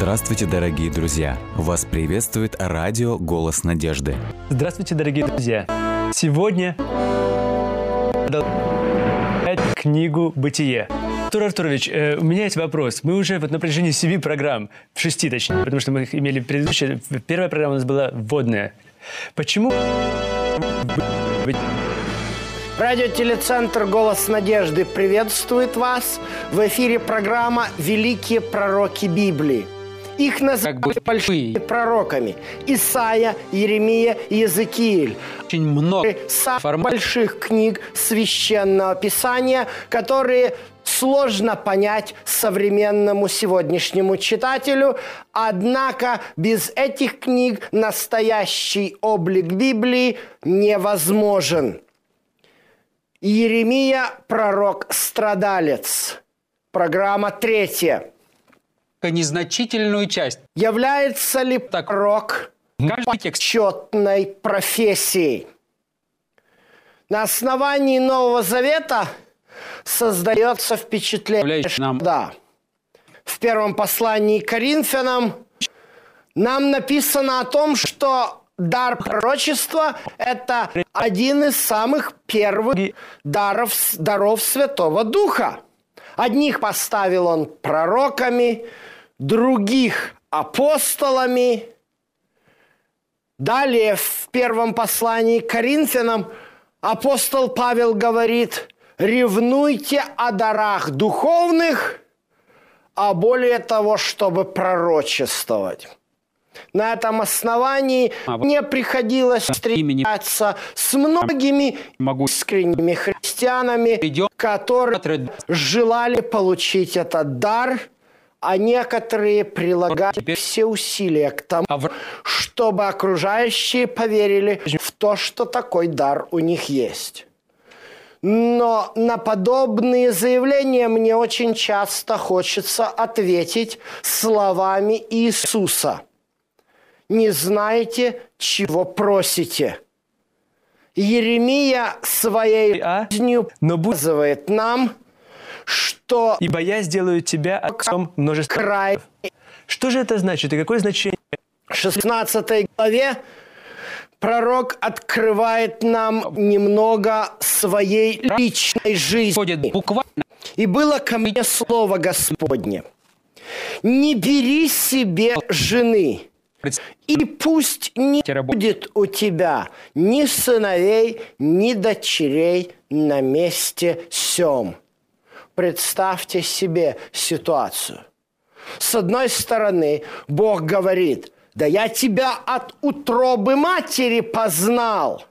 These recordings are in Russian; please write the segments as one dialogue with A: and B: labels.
A: Здравствуйте, дорогие друзья! Вас приветствует радио «Голос надежды».
B: Здравствуйте, дорогие друзья! Сегодня книгу «Бытие». Артур Артурович, э, у меня есть вопрос. Мы уже вот на протяжении семи программ, шести точнее, потому что мы их имели предыдущие. Первая программа у нас была вводная. Почему
C: Радиотелецентр «Голос надежды» приветствует вас. В эфире программа «Великие пророки Библии». Их называют как большими пророками. Исаия, Еремия, Иезекииль.
D: Очень много
C: самых больших книг Священного Писания, которые сложно понять современному сегодняшнему читателю. Однако без этих книг настоящий облик Библии невозможен. Иеремия – пророк-страдалец. Программа третья.
D: Незначительную часть.
C: Является ли так, пророк почетной профессией? На основании Нового Завета создается впечатление,
D: нам...
C: да. В первом послании к Коринфянам нам написано о том, что дар пророчества – это один из самых первых даров, даров Святого Духа. Одних поставил он пророками, других – апостолами. Далее в первом послании к Коринфянам апостол Павел говорит «Ревнуйте о дарах духовных, а более того, чтобы пророчествовать». На этом основании а, мне приходилось встречаться с многими
D: могу...
C: искренними христианами, которые желали получить этот дар, а некоторые прилагали все усилия к тому, а чтобы окружающие поверили в то, что такой дар у них есть. Но на подобные заявления мне очень часто хочется ответить словами Иисуса – не знаете, чего просите. Еремия своей
B: а?
C: жизнью
B: Но
C: показывает нам, что
B: «Ибо я сделаю тебя отцом множества
C: край.
B: Что же это значит и какое значение?
C: В 16 главе пророк открывает нам немного своей личной жизни.
D: буквально.
C: И было ко мне слово Господне. Не бери себе жены, и пусть не будет у тебя ни сыновей, ни дочерей на месте сем. Представьте себе ситуацию. С одной стороны, Бог говорит, да я тебя от утробы матери познал –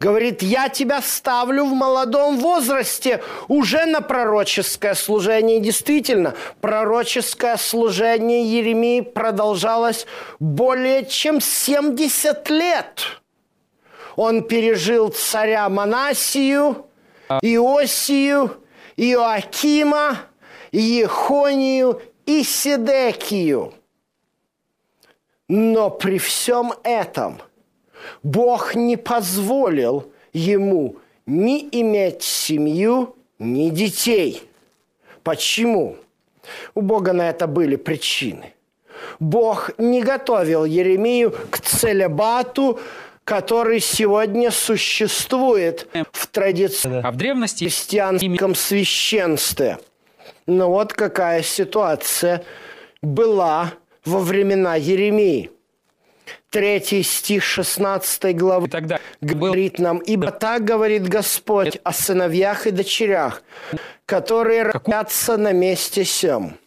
C: Говорит, я тебя ставлю в молодом возрасте уже на пророческое служение. Действительно, пророческое служение Еремии продолжалось более чем 70 лет. Он пережил царя Манасию, Иосию, Иоакима, Ехонию и Сидекию. Но при всем этом – Бог не позволил ему ни иметь семью, ни детей. Почему? У Бога на это были причины. Бог не готовил Еремию к целебату, который сегодня существует в традиции
D: а в древности
C: христианском священстве. Но вот какая ситуация была во времена Еремии – Третий стих 16 главы
D: тогда
C: говорит нам, «Ибо так говорит Господь о сыновьях и дочерях, которые родятся на месте сем,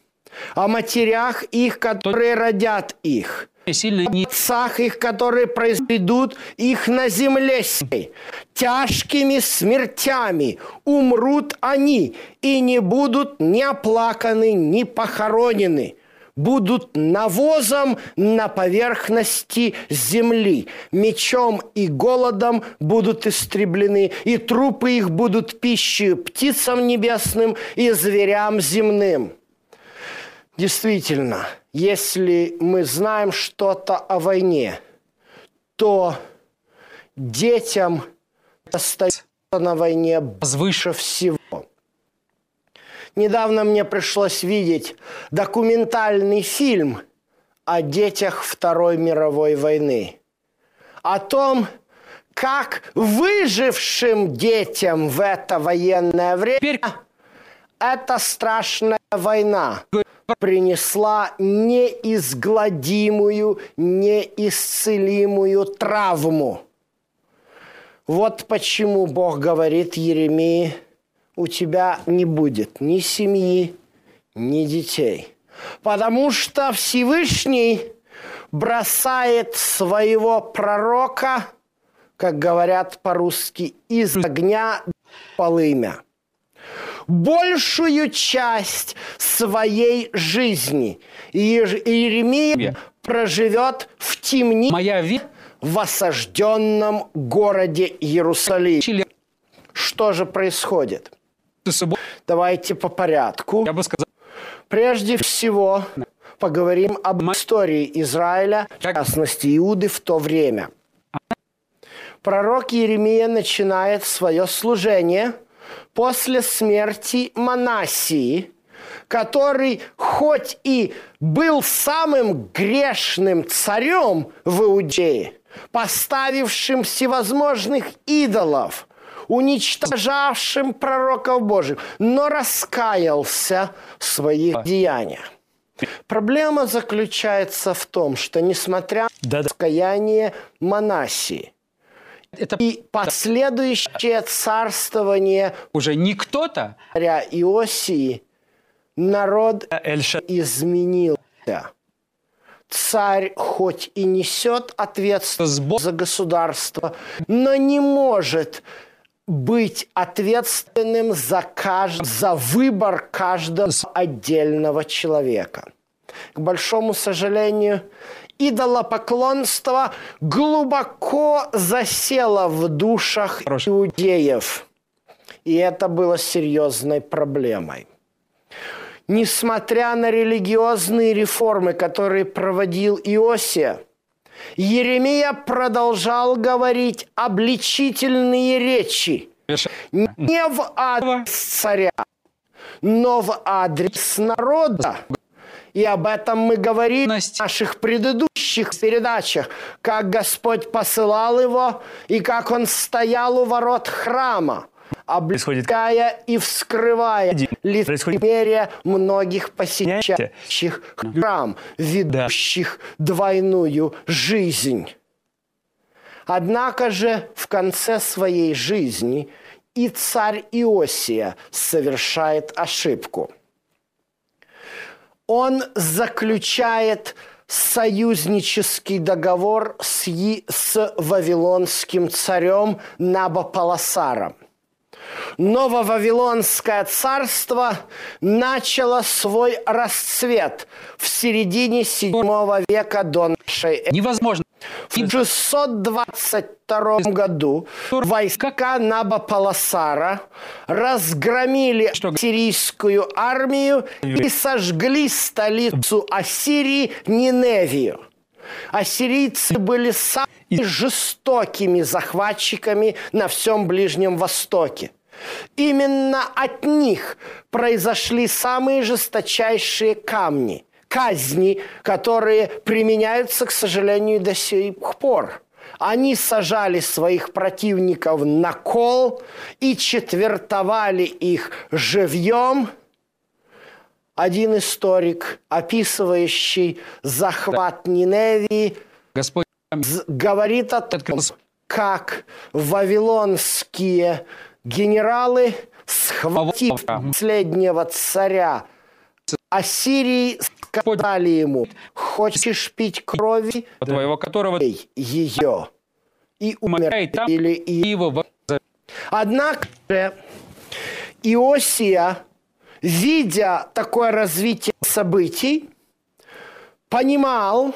C: о матерях их, которые родят их,
D: сильно не...
C: отцах их, которые произведут их на земле сей. Тяжкими смертями умрут они, и не будут ни оплаканы, ни похоронены» будут навозом на поверхности земли. Мечом и голодом будут истреблены, и трупы их будут пищей птицам небесным и зверям земным. Действительно, если мы знаем что-то о войне, то детям остается на войне выше всего. Недавно мне пришлось видеть документальный фильм о детях Второй мировой войны. О том, как выжившим детям в это военное время
D: Теперь
C: эта страшная война принесла неизгладимую, неисцелимую травму. Вот почему Бог говорит Еремии, у тебя не будет ни семьи, ни детей. Потому что Всевышний бросает своего пророка, как говорят по-русски, из огня полымя большую часть своей жизни. И Иеремия проживет в темнице
D: моя вера
C: в осажденном городе Иерусалим. Что же происходит? Давайте по порядку.
D: я бы сказал,
C: Прежде всего, поговорим об истории Израиля, в частности Иуды в то время. Пророк Иеремия начинает свое служение после смерти Манасии, который хоть и был самым грешным царем в Иудее, поставившим всевозможных идолов, уничтожавшим пророков Божьих, но раскаялся в своих деяниях. Проблема заключается в том, что несмотря на раскаяние Манасии
D: это
C: и последующее царствование
D: уже не кто-то,
C: царя Иосии, народ
B: Эльша.
C: изменился. Царь хоть и несет ответственность за государство, но не может быть ответственным за, кажд- за выбор каждого отдельного человека. К большому сожалению, идолопоклонство глубоко засело в душах
D: Хорошо.
C: иудеев. И это было серьезной проблемой. Несмотря на религиозные реформы, которые проводил Иосия, Еремия продолжал говорить обличительные речи не в адрес царя, но в адрес народа. И об этом мы говорили в наших предыдущих передачах, как Господь посылал его и как он стоял у ворот храма, обличая и вскрывая лицемерие многих посещающих храм, ведущих двойную жизнь. Однако же в конце своей жизни и царь Иосия совершает ошибку. Он заключает союзнический договор с, с вавилонским царем Набополосаром. Нововавилонское царство начало свой расцвет в середине VII века до нашей эры.
D: невозможно.
C: В 622 году войска Набополосара разгромили сирийскую армию и сожгли столицу Ассирии Ниневию. Ассирийцы были самыми жестокими захватчиками на всем Ближнем Востоке. Именно от них произошли самые жесточайшие камни, казни, которые применяются, к сожалению, до сих пор. Они сажали своих противников на кол и четвертовали их живьем. Один историк, описывающий захват Ниневии,
D: Господь
C: говорит о том, как вавилонские генералы, схватив
D: Ага.
C: последнего царя Ассирии, сказали ему, хочешь пить крови,
D: твоего которого
C: ее. И
D: умирает там,
C: умерли
D: и
C: и
D: его
C: Однако Иосия, видя такое развитие событий, понимал,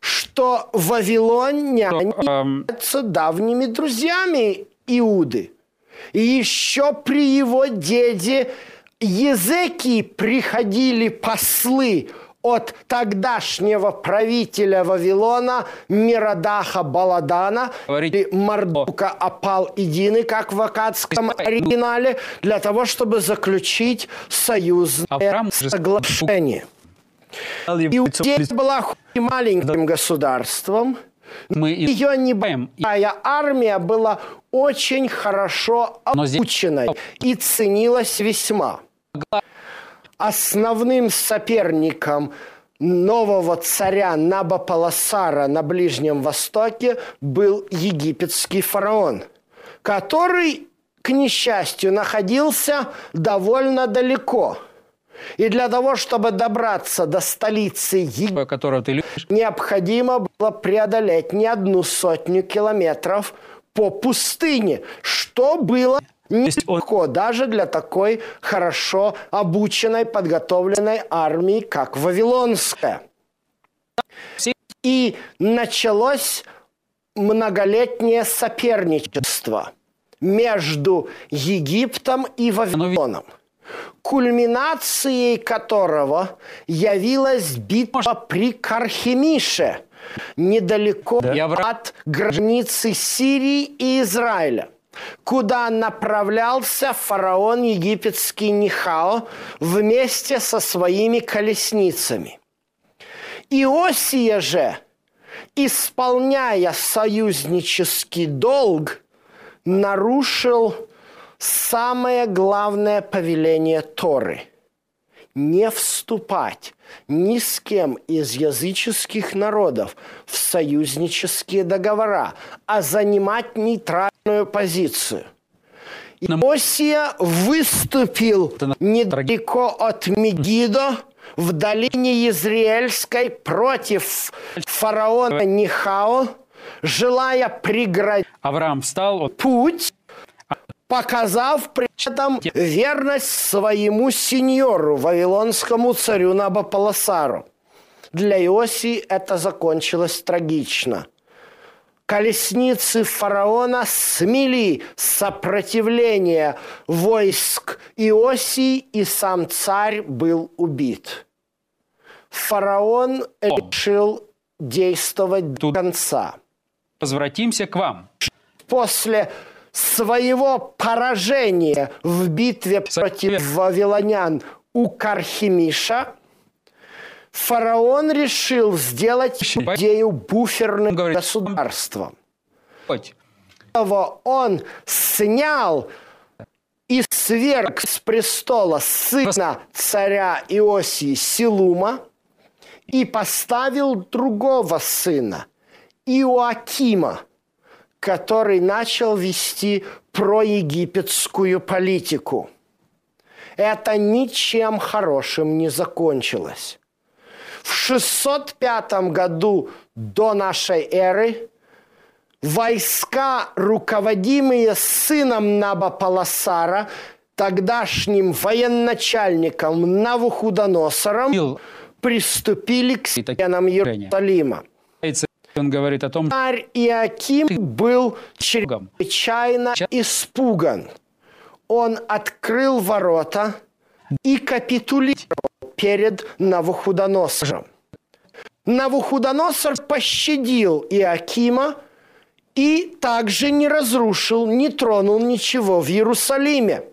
C: что вавилоняне
D: эм,
C: являются давними друзьями Иуды. И еще при его деде Езекии приходили послы от тогдашнего правителя Вавилона Мирадаха Баладана
D: Говорить
C: или Мардука Апал Идины, как в акадском оригинале, для того, чтобы заключить союзное
D: Авраам же-
C: соглашение. Иудея была и маленьким государством.
D: Мы
C: Ее
D: и-
C: небольшая армия была очень хорошо обученной и ценилась весьма. Основным соперником нового царя Набополосара на Ближнем Востоке был египетский фараон, который, к несчастью, находился довольно далеко. И для того, чтобы добраться до столицы Египта,
D: которого ты любишь.
C: необходимо было преодолеть не одну сотню километров по пустыне, что было нелегко даже для такой хорошо обученной, подготовленной армии, как Вавилонская. И началось многолетнее соперничество между Египтом и Вавилоном, кульминацией которого явилась битва при Кархемише, недалеко
D: вра-
C: от границы Сирии и Израиля, куда направлялся фараон египетский Нихао вместе со своими колесницами. Иосия же, исполняя союзнический долг, нарушил самое главное повеление Торы – не вступать ни с кем из языческих народов в союзнические договора, а занимать нейтральную позицию. Иосия выступил недалеко от Мегидо в долине Езриэльской против фараона Нихао, желая преградить
D: Авраам встал,
C: путь, показав при этом верность своему сеньору, вавилонскому царю Набополосару. Для Иосии это закончилось трагично. Колесницы фараона смели сопротивление войск Иосии, и сам царь был убит. Фараон решил действовать до конца
D: возвратимся к вам.
C: после своего поражения в битве против вавилонян у Кархимиша, фараон решил сделать идею буферным государством. Он снял и сверг с престола сына царя Иосии Силума и поставил другого сына, Иоакима, который начал вести проегипетскую политику. Это ничем хорошим не закончилось. В 605 году до нашей эры войска, руководимые сыном Набополосара, тогдашним военачальником Навуходоносором,
D: Ил-
C: приступили к стенам. Иерусалима.
D: Он говорит о том,
C: Царь Иаким был чрезвычайно испуган. Он открыл ворота и капитулировал перед Навуходоносором. Навуходоносор пощадил Иакима и также не разрушил, не тронул ничего в Иерусалиме.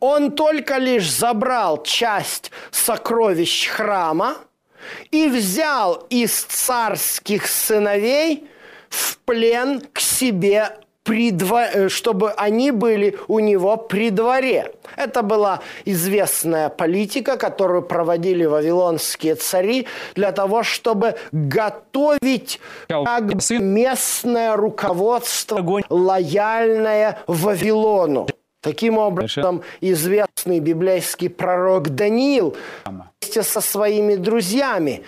C: Он только лишь забрал часть сокровищ храма и взял из царских сыновей в плен к себе, э, чтобы они были у него при дворе. Это была известная политика, которую проводили вавилонские цари для того, чтобы готовить как местное руководство, лояльное Вавилону. Таким образом, известный библейский пророк Даниил вместе со своими друзьями,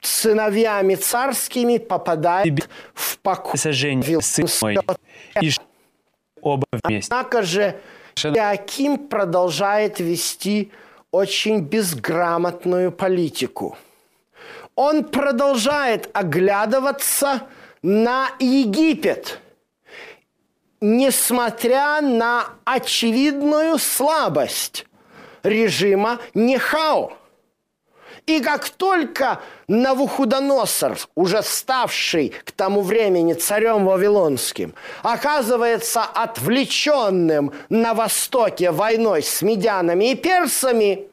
C: сыновьями царскими, попадает в покой.
B: И оба вместе.
C: Однако же Иаким продолжает вести очень безграмотную политику. Он продолжает оглядываться на Египет, несмотря на очевидную слабость режима Нехао. И как только Навуходоносор, уже ставший к тому времени царем Вавилонским, оказывается отвлеченным на востоке войной с медянами и персами,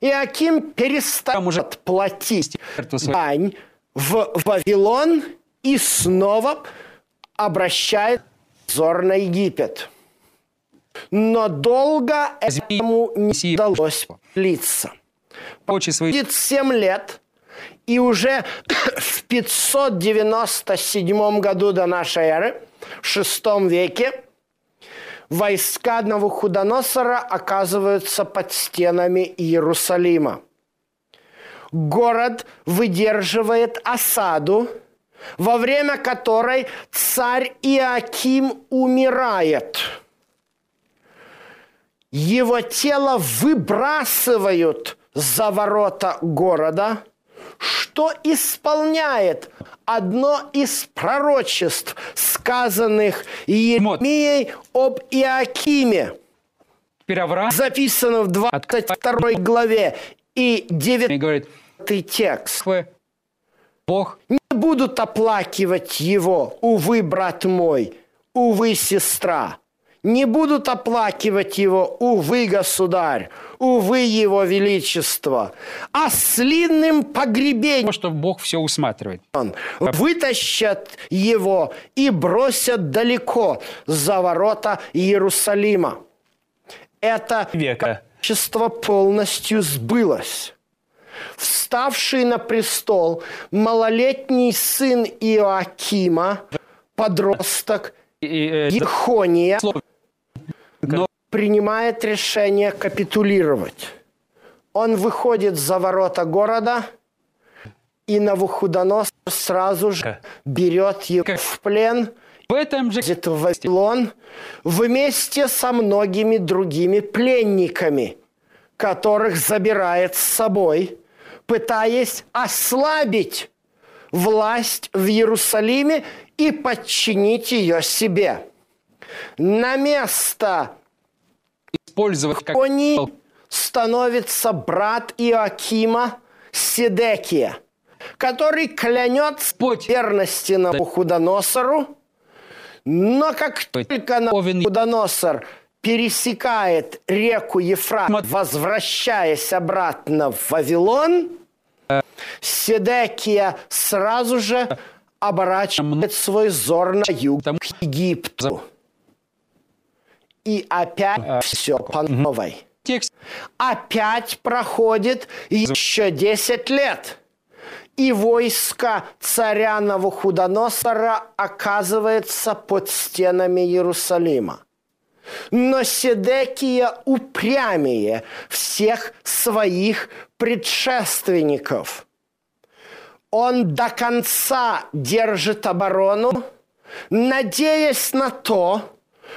C: Иаким перестает
D: уже
C: платить дань в Вавилон и снова обращает взор на Египет. Но долго этому не удалось длиться.
D: Очи свои
C: Будет 7 лет, и уже в 597 году до нашей эры, в VI веке, войска Навуходоносора оказываются под стенами Иерусалима. Город выдерживает осаду, во время которой царь Иаким умирает. Его тело выбрасывают за ворота города, что исполняет одно из пророчеств, сказанных Еремией об Иакиме записано в 22 главе и
D: и
C: 9
D: говорит,
C: текст.
D: «Вы, Бог
C: будут оплакивать его, увы, брат мой, увы, сестра. Не будут оплакивать его, увы, государь, увы, его величество. А с длинным погребением
D: потому что Бог все усматривает.
C: вытащат его и бросят далеко за ворота Иерусалима. Это
B: Века.
C: пророчество полностью сбылось. Вставший на престол малолетний сын Иоакима, подросток
D: э,
C: Ехония.
D: Но
C: принимает решение капитулировать. Он выходит за ворота города, и Навуходоносор сразу же берет его
D: Как?
C: в плен,
D: в этом же
C: в Вавилон вместе со многими другими пленниками, которых забирает с собой, пытаясь ослабить власть в Иерусалиме и подчинить ее себе. На место
D: использовать как
C: Они становится брат Иоакима Седекия, который
D: Господь.
C: верности Навуходоносору, но как только Навуходоносор пересекает реку Ефрат, возвращаясь обратно в Вавилон, Седекия сразу же оборачивает свой взор на юг к Египту. И опять все по новой опять проходит еще 10 лет. И войско царя Навуходоносора оказывается под стенами Иерусалима. Но Седекия упрямее всех своих предшественников. Он до конца держит оборону, надеясь на то,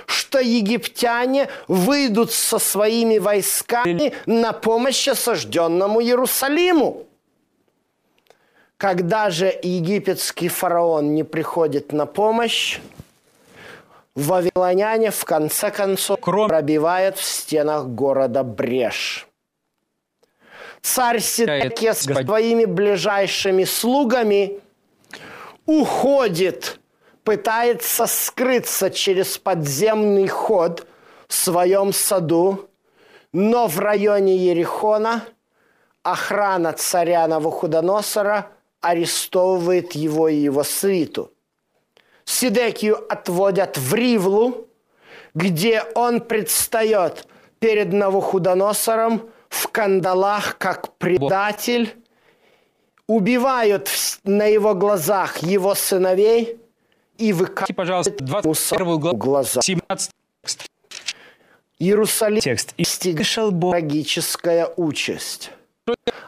C: что египтяне выйдут со своими войсками на помощь осажденному Иерусалиму. Когда же египетский фараон не приходит на помощь, вавилоняне в конце концов
D: Кроме-
C: пробивают в стенах города брешь. Царь Седекия с
D: Господи.
C: своими ближайшими слугами уходит, пытается скрыться через подземный ход в своем саду, но в районе Ерехона охрана царя Навуходоносора арестовывает его и его свиту. Сидекию отводят в Ривлу, где он предстает перед Навуходоносором в кандалах как предатель, убивают на его глазах его сыновей и выкатывают
D: пожалуйста, 21 главу,
C: глаза.
D: 17 текст.
C: Иерусалим
B: Текст. И
C: стигла
B: слышал Бог
C: трагическая участь.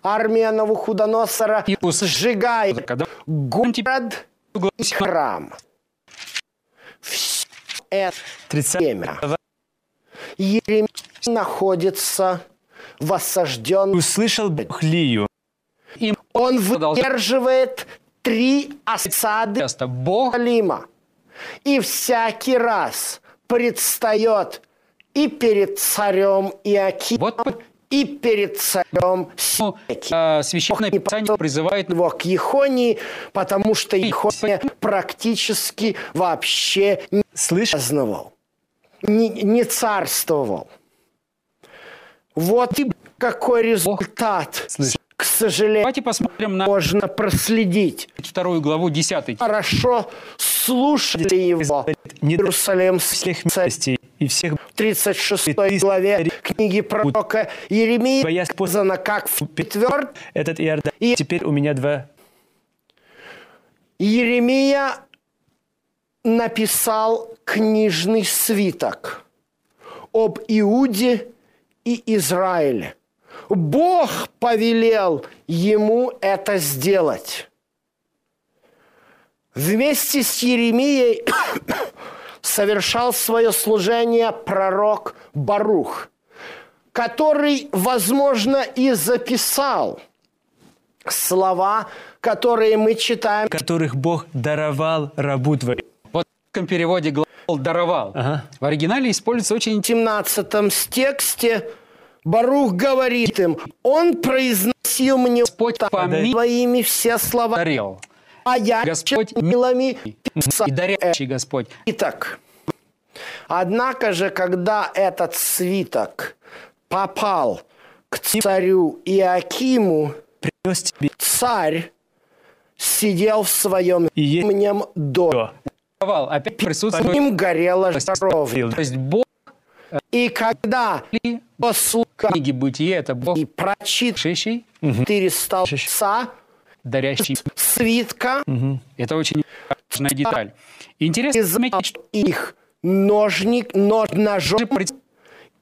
C: Армия Навуходоносора сжигает город
D: глава
C: и храм. Все это
B: 30
C: время Еремия находится в осажденном...
B: Услышал Бог Лию.
D: им
C: Он выдерживает три осады
D: Бог
C: Иерусалима. И всякий раз предстает и перед царем Иакимом,
D: Вот
C: и перед царем Сидекием.
D: а, Священное Писание призывает
C: его к Ехонии, потому что Ехония практически вообще не
B: Слышал?
C: праздновал, не, не царствовал. Вот и какой результат,
B: Слышь.
C: к сожалению,
D: Давайте посмотрим на
C: можно проследить.
D: вторую главу 10.
C: Хорошо слушали его.
B: Не
C: Иерусалим
B: всех местностей и всех
C: в 36 главе книги пророка Еремии сказано, как в четвертом
B: этот Иордан.
C: И-
B: Теперь у меня два
C: Еремия написал книжный свиток об Иуде и Израиле. Бог повелел ему это сделать. Вместе с Еремией совершал свое служение пророк Барух, который, возможно, и записал слова, которые мы читаем
B: которых Бог даровал рабу твоему.
D: Вот в русском переводе глагол «даровал».
B: Ага.
D: В оригинале используется очень
C: в 17 тексте Барух говорит им, он произносил мне
D: Господь помилуй.
C: твоими все слова,
D: дарил.
C: А я
D: Господь
C: милами.
D: И дарящий Господь.
C: Итак, однако же, когда этот свиток попал к царю Иакиму,
B: Принес тебе
C: царь сидел в своем именем до.
D: Опять присутствует
C: ним горела жаровня.
D: То есть Бог
C: И когда
D: в книге Бытие это Бог
C: и прочит
D: шещий,
C: четыре столбца
D: дарящий.
C: свитка,
D: Это очень важная деталь. Интересно заметить, что
C: их ножник, нож, ножом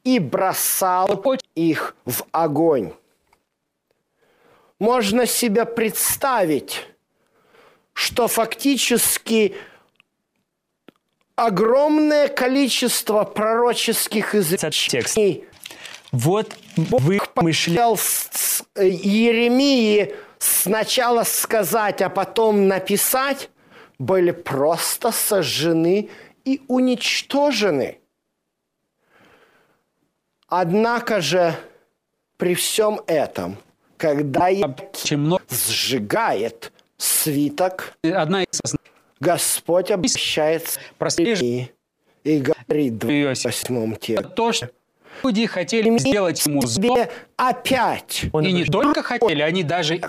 C: и бросал их в огонь. Можно себе представить, что фактически огромное количество пророческих изречений
B: Вот
C: Бог с- с- э, Еремии сначала сказать, а потом написать, были просто сожжены и уничтожены. Однако же при всем этом, когда
D: много.
C: сжигает свиток,
D: Одна из
C: Господь
D: Прослеживай.
C: Еремии и говорит в
D: Иосиф.
C: 28 тексте.
D: Люди хотели сделать ему зло,
C: опять.
B: Он
D: и не только хотели, они даже...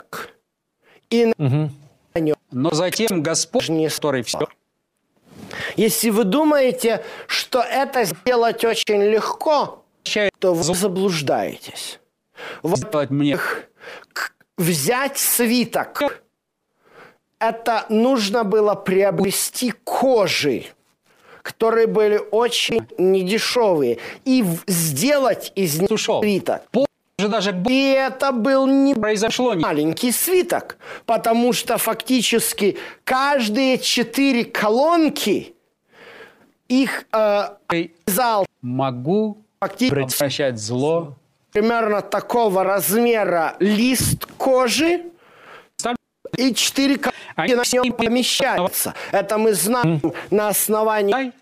C: и нем
D: Но затем Господь,
C: не
D: который все
C: Если вы думаете, что это сделать очень легко, то вы заблуждаетесь. Вот
D: мне
C: взять свиток, это нужно было приобрести кожи, которые были очень недешевые, и сделать из них
D: ушел.
C: свиток.
D: Позже даже
C: И это был не
D: произошло.
C: маленький свиток, потому что фактически каждые четыре колонки их э, зал
D: Могу
C: фактически
D: обращать зло.
C: примерно такого размера лист кожи и четыре колонки
D: Они
C: на нем помещаются. Это мы знаем на основании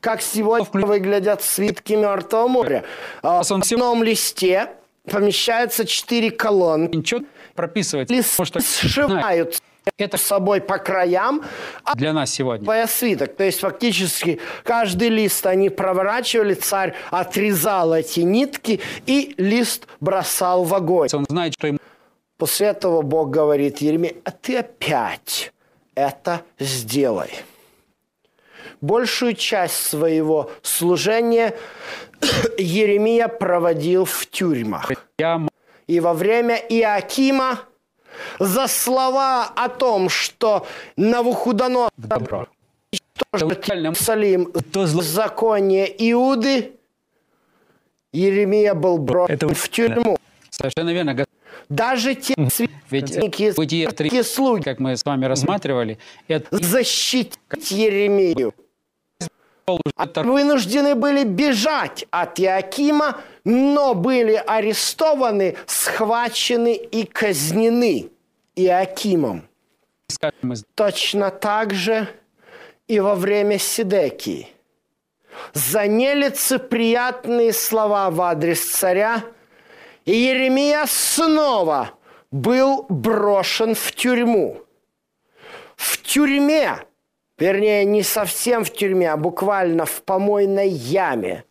C: как сегодня выглядят свитки Мертвого моря. А В одном листе помещаются четыре колонки.
D: Ничего прописывать.
C: Лист сшивают
D: это
C: с собой по краям, а
D: для нас сегодня.
C: твоя свиток. То есть фактически каждый лист они проворачивали, царь отрезал эти нитки и лист бросал в огонь.
D: Он знает, что ему
C: После этого Бог говорит Еремей, а ты опять это сделай. Большую часть своего служения Еремия проводил в тюрьмах. И во время Иакима за слова о том, что Навуходоносор
D: добро.
C: Иерусалим
B: То
C: законе Иуды, Еремия был брошен
B: Это
C: в тюрьму.
D: Совершенно верно.
C: Даже те священники, такие слуги
D: как мы с вами рассматривали, это
C: защитить Еремию. Вынуждены были бежать от Иакима, но были арестованы, схвачены и казнены Иакимом. Точно так же и во время Сидекии. За нелицеприятные слова в адрес царя Иеремия снова был брошен в тюрьму. В тюрьме, вернее, не совсем в тюрьме, а буквально в помойной яме,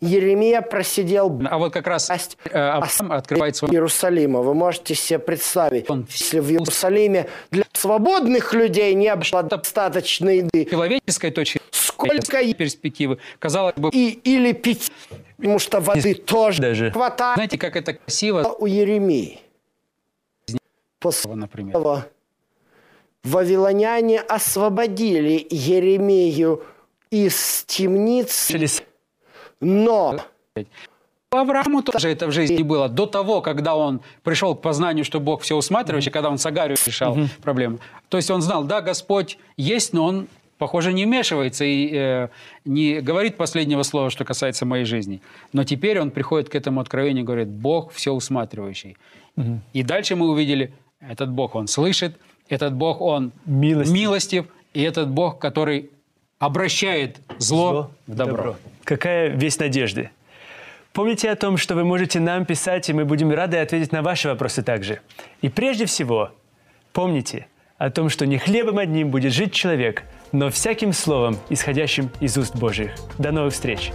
C: Еремия просидел
D: А вот как раз
C: власть
D: э, Авраам открывает свой...
C: Иерусалима. Вы можете себе представить,
D: Он
C: если в Иерусалиме для свободных людей не было достаточно еды,
D: человеческой точки
C: сколько
D: перспективы. Казалось бы,
C: и, или пить, потому что воды тоже
B: Даже.
C: хватает
D: знаете, как это красиво,
C: у Еремии. После
D: например.
C: вавилоняне освободили Еремею из темниц, но
D: Аврааму тоже это в жизни было. До того, когда он пришел к познанию, что Бог все усматривающий, когда он с Агарью решал проблему. То есть он знал, да, Господь есть, но он, похоже, не вмешивается и э, не говорит последнего слова, что касается моей жизни. Но теперь он приходит к этому откровению и говорит, Бог все усматривающий. И дальше мы увидели, этот Бог, он слышит, этот Бог, он
B: Милостив.
D: милостив и этот Бог, который обращает зло, в добро.
B: Какая весть надежды. Помните о том, что вы можете нам писать, и мы будем рады ответить на ваши вопросы также. И прежде всего, помните о том, что не хлебом одним будет жить человек, но всяким словом, исходящим из уст Божьих. До новых встреч!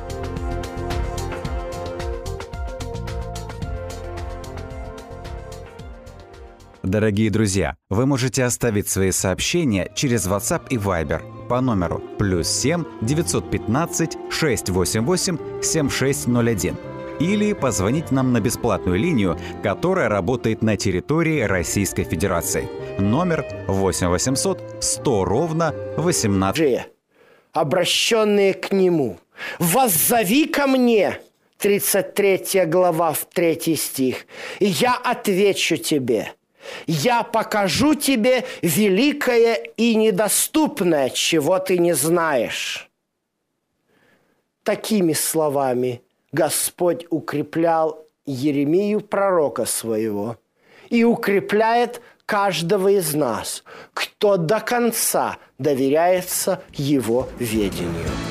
A: Дорогие друзья, вы можете оставить свои сообщения через WhatsApp и Viber по номеру плюс 7 915 688 7601 или позвонить нам на бесплатную линию, которая работает на территории Российской Федерации. Номер 8 800 100 ровно 18.
C: же, обращенные к Нему. «Воззови ко мне» 33 глава, в 3 стих. «И я отвечу тебе». Я покажу тебе великое и недоступное, чего ты не знаешь. Такими словами Господь укреплял Еремию, пророка своего, и укрепляет каждого из нас, кто до конца доверяется его ведению.